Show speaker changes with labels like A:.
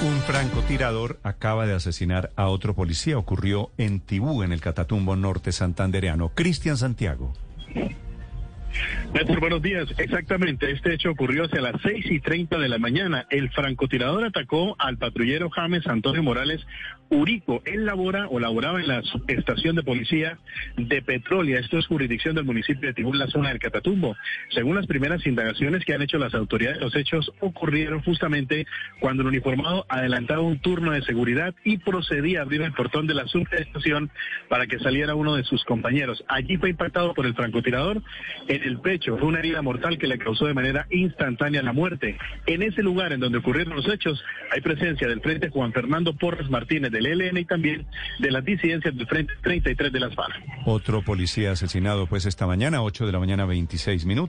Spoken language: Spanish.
A: Un francotirador acaba de asesinar a otro policía. Ocurrió en Tibú, en el Catatumbo norte santandereano. Cristian Santiago.
B: Néstor, buenos días. Exactamente, este hecho ocurrió hacia las seis y treinta de la mañana. El francotirador atacó al patrullero James Antonio Morales Urico. Él labora o laboraba en la estación de policía de Petrolia. Esto es jurisdicción del municipio de Tibú, la zona del Catatumbo. Según las primeras indagaciones que han hecho las autoridades, los hechos ocurrieron justamente cuando el uniformado adelantaba un turno de seguridad y procedía a abrir el portón de la subestación para que saliera uno de sus compañeros. Allí fue impactado por el francotirador en el pecho. Fue una herida mortal que le causó de manera instantánea la muerte. En ese lugar en donde ocurrieron los hechos hay presencia del Frente Juan Fernando Porres Martínez del ELN y también de las disidencias del Frente 33 de las FARC.
A: Otro policía asesinado pues esta mañana, 8 de la mañana, 26 minutos.